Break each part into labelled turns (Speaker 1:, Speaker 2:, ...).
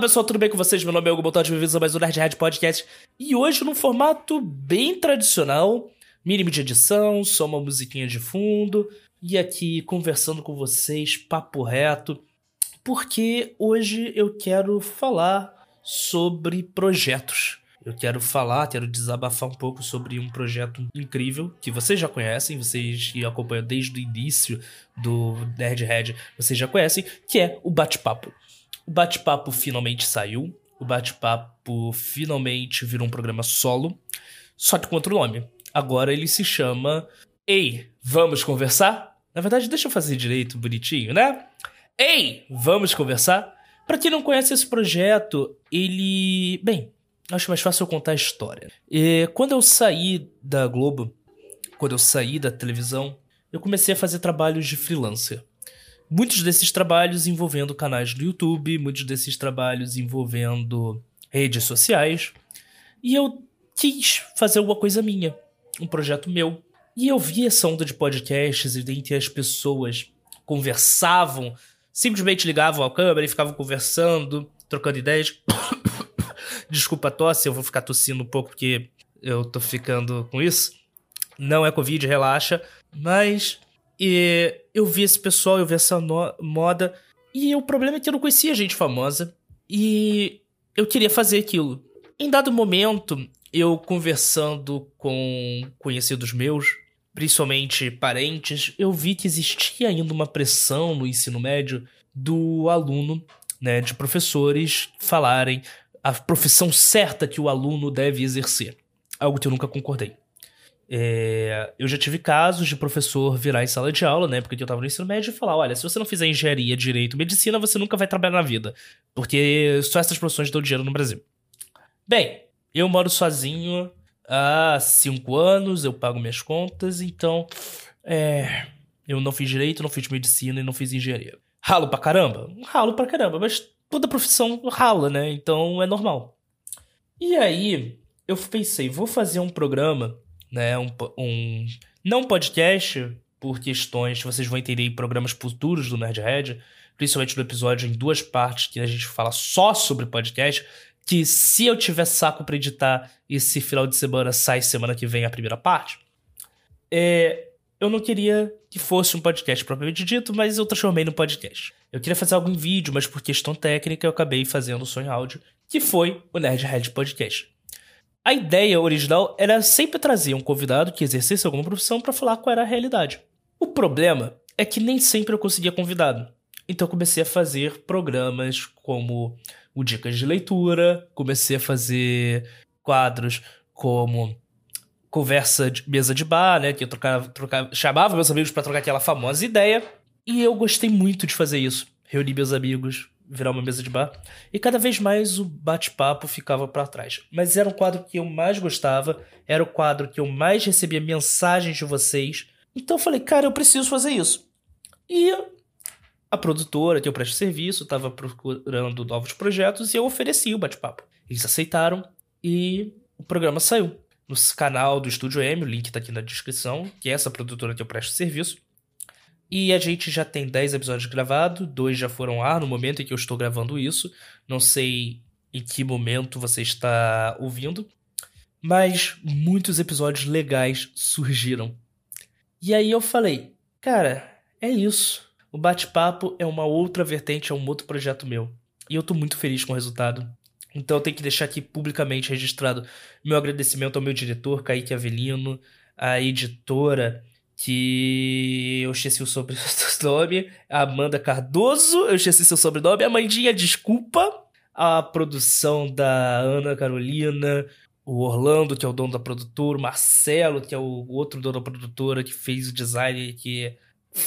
Speaker 1: pessoal, tudo bem com vocês? Meu nome é Hugo Bototti, bem-vindos a mais um Nerd Red Podcast. E hoje num formato bem tradicional, mínimo de edição, só uma musiquinha de fundo. E aqui conversando com vocês, papo reto. Porque hoje eu quero falar sobre projetos. Eu quero falar, quero desabafar um pouco sobre um projeto incrível que vocês já conhecem, vocês que acompanham desde o início do Nerd Red, vocês já conhecem, que é o bate-papo. O bate-papo finalmente saiu, o bate-papo finalmente virou um programa solo, só que com outro nome. Agora ele se chama Ei, vamos conversar? Na verdade, deixa eu fazer direito, bonitinho, né? Ei, vamos conversar? Para quem não conhece esse projeto, ele. Bem, acho mais fácil eu contar a história. E quando eu saí da Globo, quando eu saí da televisão, eu comecei a fazer trabalhos de freelancer. Muitos desses trabalhos envolvendo canais do YouTube, muitos desses trabalhos envolvendo redes sociais. E eu quis fazer alguma coisa minha, um projeto meu. E eu vi essa onda de podcasts e dentre as pessoas conversavam, simplesmente ligavam a câmera e ficavam conversando, trocando ideias. Desculpa a tosse, eu vou ficar tossindo um pouco porque eu tô ficando com isso. Não é Covid, relaxa. Mas e eu vi esse pessoal, eu vi essa moda. E o problema é que eu não conhecia gente famosa. E eu queria fazer aquilo. Em dado momento, eu conversando com conhecidos meus, principalmente parentes, eu vi que existia ainda uma pressão no ensino médio do aluno, né, de professores falarem a profissão certa que o aluno deve exercer. Algo que eu nunca concordei. É, eu já tive casos de professor virar em sala de aula, né? Porque eu tava no ensino médio e falar: olha, se você não fizer engenharia, direito, medicina, você nunca vai trabalhar na vida. Porque só essas profissões dão dinheiro no Brasil. Bem, eu moro sozinho há cinco anos, eu pago minhas contas, então. É. Eu não fiz direito, não fiz medicina e não fiz engenharia. Ralo pra caramba? Ralo pra caramba, mas toda profissão rala, né? Então é normal. E aí, eu pensei, vou fazer um programa, né? Um, um não podcast, por questões, vocês vão entender em programas futuros do Nerdhead, principalmente no episódio em duas partes que a gente fala só sobre podcast, que se eu tiver saco para editar esse final de semana, sai semana que vem a primeira parte. É, eu não queria que fosse um podcast propriamente dito, mas eu transformei no podcast. Eu queria fazer algo em vídeo, mas por questão técnica eu acabei fazendo o em áudio, que foi o Nerdhead Podcast. A ideia original era sempre trazer um convidado que exercesse alguma profissão para falar qual era a realidade. O problema é que nem sempre eu conseguia convidado. Então eu comecei a fazer programas como o Dicas de Leitura, comecei a fazer quadros como conversa de mesa de bar, né? Que eu trocava, trocava, chamava meus amigos para trocar aquela famosa ideia. E eu gostei muito de fazer isso. Reunir meus amigos, virar uma mesa de bar. E cada vez mais o bate-papo ficava para trás. Mas era o quadro que eu mais gostava, era o quadro que eu mais recebia mensagens de vocês. Então eu falei, cara, eu preciso fazer isso. E a produtora que eu presto serviço estava procurando novos projetos e eu ofereci o bate-papo. Eles aceitaram e o programa saiu no canal do Estúdio M, o link tá aqui na descrição, que é essa produtora que eu presto serviço. E a gente já tem 10 episódios gravados, dois já foram ar no momento em que eu estou gravando isso. Não sei em que momento você está ouvindo, mas muitos episódios legais surgiram. E aí eu falei, cara, é isso. O bate-papo é uma outra vertente, é um outro projeto meu. E eu tô muito feliz com o resultado. Então eu tenho que deixar aqui publicamente registrado meu agradecimento ao meu diretor, Kaique Avelino, a editora, que eu esqueci o sobrenome, Amanda Cardoso, eu esqueci seu sobrenome, a Mandinha, desculpa, a produção da Ana Carolina, o Orlando, que é o dono da produtora, o Marcelo, que é o outro dono da produtora, que fez o design que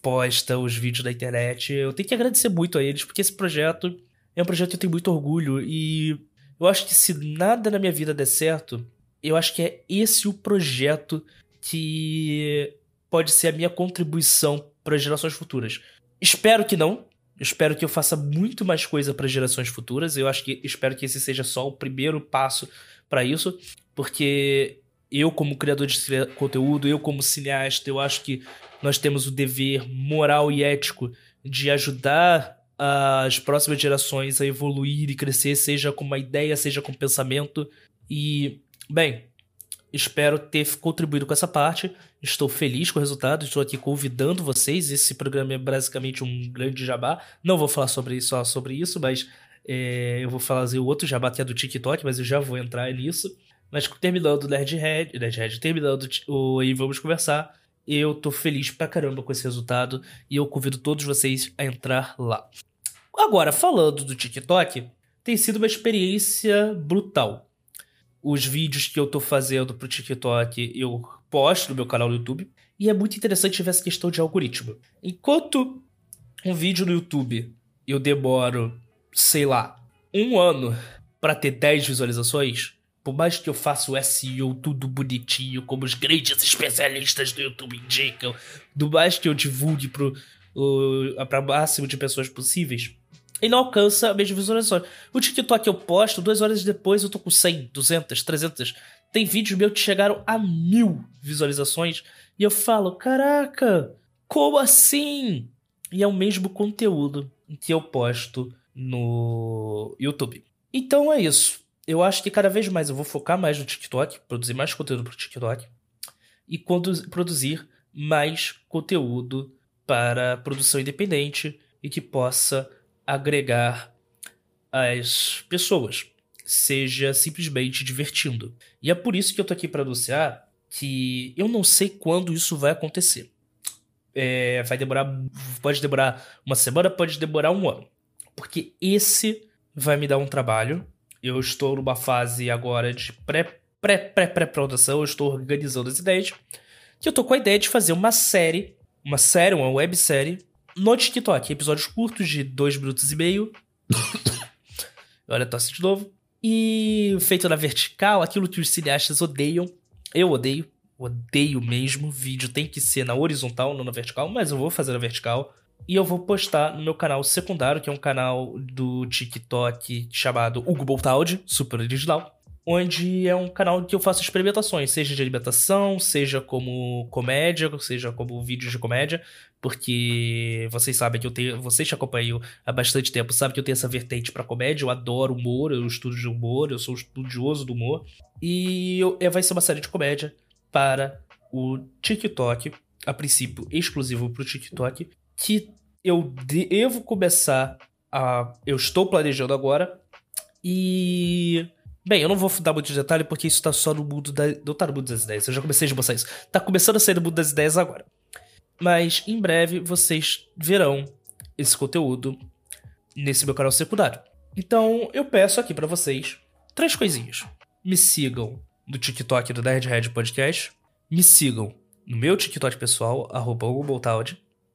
Speaker 1: posta os vídeos da internet. Eu tenho que agradecer muito a eles, porque esse projeto é um projeto que eu tenho muito orgulho e eu acho que se nada na minha vida der certo, eu acho que é esse o projeto que pode ser a minha contribuição para gerações futuras. Espero que não. Espero que eu faça muito mais coisa para gerações futuras. Eu acho que espero que esse seja só o primeiro passo para isso, porque eu como criador de conteúdo, eu como cineasta, eu acho que nós temos o dever moral e ético de ajudar as próximas gerações a evoluir e crescer, seja com uma ideia, seja com pensamento. E, bem, espero ter contribuído com essa parte. Estou feliz com o resultado, estou aqui convidando vocês. Esse programa é basicamente um grande jabá. Não vou falar sobre só sobre isso, mas é, eu vou fazer o outro jabá que é do TikTok, mas eu já vou entrar nisso. Mas terminando o Nerdhead, Nerdhead terminando o E Vamos Conversar, eu tô feliz pra caramba com esse resultado e eu convido todos vocês a entrar lá. Agora, falando do TikTok, tem sido uma experiência brutal. Os vídeos que eu tô fazendo pro TikTok eu posto no meu canal no YouTube e é muito interessante ver essa questão de algoritmo. Enquanto um vídeo no YouTube eu demoro, sei lá, um ano para ter 10 visualizações, por mais que eu faça o SEO tudo bonitinho, como os grandes especialistas do YouTube indicam, do mais que eu divulgue para o máximo de pessoas possíveis, ele não alcança as mesmas visualizações. O TikTok eu posto, duas horas depois eu tô com 100, 200, 300. Tem vídeos meus que chegaram a mil visualizações e eu falo, caraca, como assim? E é o mesmo conteúdo que eu posto no YouTube. Então é isso eu acho que cada vez mais eu vou focar mais no TikTok, produzir mais conteúdo pro TikTok e produzir mais conteúdo para produção independente e que possa agregar as pessoas, seja simplesmente divertindo. E é por isso que eu tô aqui para anunciar que eu não sei quando isso vai acontecer. É, vai demorar, pode demorar uma semana, pode demorar um ano, porque esse vai me dar um trabalho eu estou numa fase agora de pré, pré, pré, pré-produção, eu estou organizando as ideias. Que eu tô com a ideia de fazer uma série, uma série, uma websérie, no TikTok. Episódios curtos de dois minutos e meio. Olha, tosse de novo. E feito na vertical, aquilo que os cineastas odeiam. Eu odeio. Odeio mesmo. Vídeo tem que ser na horizontal, não na vertical, mas eu vou fazer na vertical. E eu vou postar no meu canal secundário, que é um canal do TikTok chamado Hugo Boltaldi, super original. Onde é um canal que eu faço experimentações, seja de alimentação, seja como comédia, seja como vídeos de comédia, porque vocês sabem que eu tenho, vocês que acompanham há bastante tempo, sabem que eu tenho essa vertente para comédia, eu adoro humor, eu estudo de humor, eu sou estudioso do humor, e eu, vai ser uma série de comédia para o TikTok, a princípio exclusivo para o TikTok, que eu devo começar a. Eu estou planejando agora. E. Bem, eu não vou dar muito detalhe porque isso tá só no mundo da. Não tá no mundo das ideias, eu já comecei a mostrar isso. Tá começando a sair no mundo das ideias agora. Mas em breve vocês verão esse conteúdo nesse meu canal secundário. Então eu peço aqui para vocês três coisinhas. Me sigam no TikTok do Nerd Red Podcast. Me sigam no meu TikTok pessoal, arroba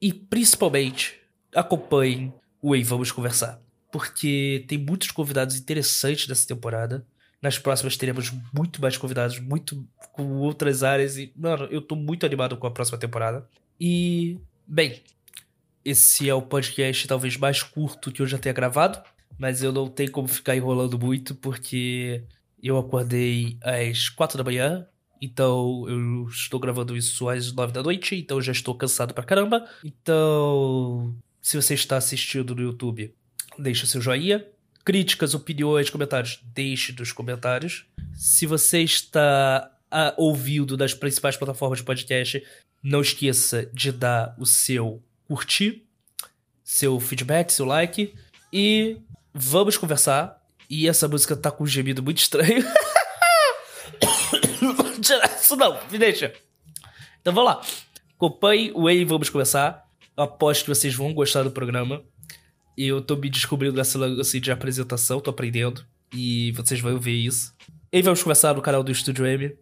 Speaker 1: e principalmente, acompanhem o Ei Vamos Conversar. Porque tem muitos convidados interessantes nessa temporada. Nas próximas teremos muito mais convidados, muito com outras áreas. E, mano, eu tô muito animado com a próxima temporada. E, bem, esse é o podcast talvez mais curto que eu já tenha gravado. Mas eu não tenho como ficar enrolando muito, porque eu acordei às quatro da manhã, então, eu estou gravando isso às nove da noite, então já estou cansado pra caramba. Então, se você está assistindo no YouTube, deixa seu joinha. Críticas, opiniões, comentários, deixe nos comentários. Se você está a, ouvindo das principais plataformas de podcast, não esqueça de dar o seu curtir, seu feedback, seu like. E vamos conversar. E essa música tá com um gemido muito estranho. isso não, me deixa. Então vamos lá. Acompanhe o Ei, vamos começar. Eu aposto que vocês vão gostar do programa. Eu tô me descobrindo nessa lance de apresentação, tô aprendendo. E vocês vão ver isso. E vamos começar no canal do Estúdio M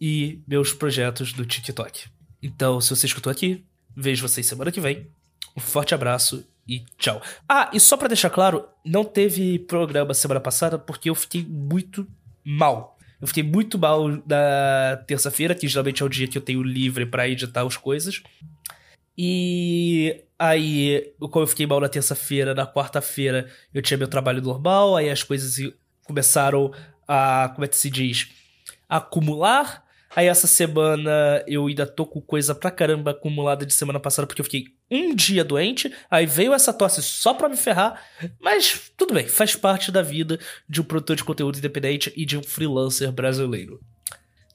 Speaker 1: e meus projetos do TikTok. Então, se você escutou aqui, vejo vocês semana que vem. Um forte abraço e tchau. Ah, e só para deixar claro, não teve programa semana passada porque eu fiquei muito mal eu fiquei muito mal na terça-feira, que geralmente é o dia que eu tenho livre para editar as coisas. E aí, como eu fiquei mal na terça-feira, na quarta-feira eu tinha meu trabalho normal, aí as coisas começaram a, como é que se diz, a acumular. Aí essa semana eu ainda tô com coisa pra caramba acumulada de semana passada, porque eu fiquei um dia doente, aí veio essa tosse só pra me ferrar, mas tudo bem, faz parte da vida de um produtor de conteúdo independente e de um freelancer brasileiro.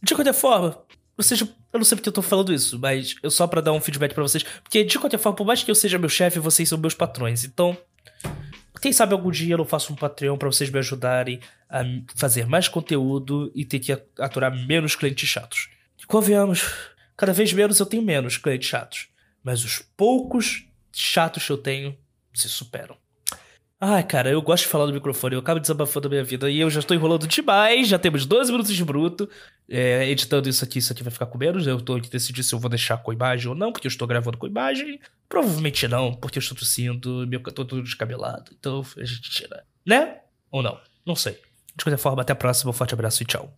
Speaker 1: De qualquer forma, ou seja, eu não sei porque eu tô falando isso, mas eu só para dar um feedback para vocês, porque de qualquer forma, por mais que eu seja meu chefe, vocês são meus patrões, então quem sabe algum dia eu não faço um Patreon para vocês me ajudarem a fazer mais conteúdo e ter que aturar menos clientes chatos. E convenhamos, cada vez menos eu tenho menos clientes chatos mas os poucos chatos que eu tenho se superam. Ai, cara, eu gosto de falar no microfone, eu acabo desabafando a minha vida e eu já estou enrolando demais, já temos 12 minutos de bruto. É, editando isso aqui, isso aqui vai ficar com menos. Eu estou aqui decidir se eu vou deixar com imagem ou não, porque eu estou gravando com imagem. Provavelmente não, porque eu estou tossindo, meu tô todo descabelado. Então a gente tira. Né? Ou não? Não sei. De qualquer forma, até a próxima, um forte abraço e tchau.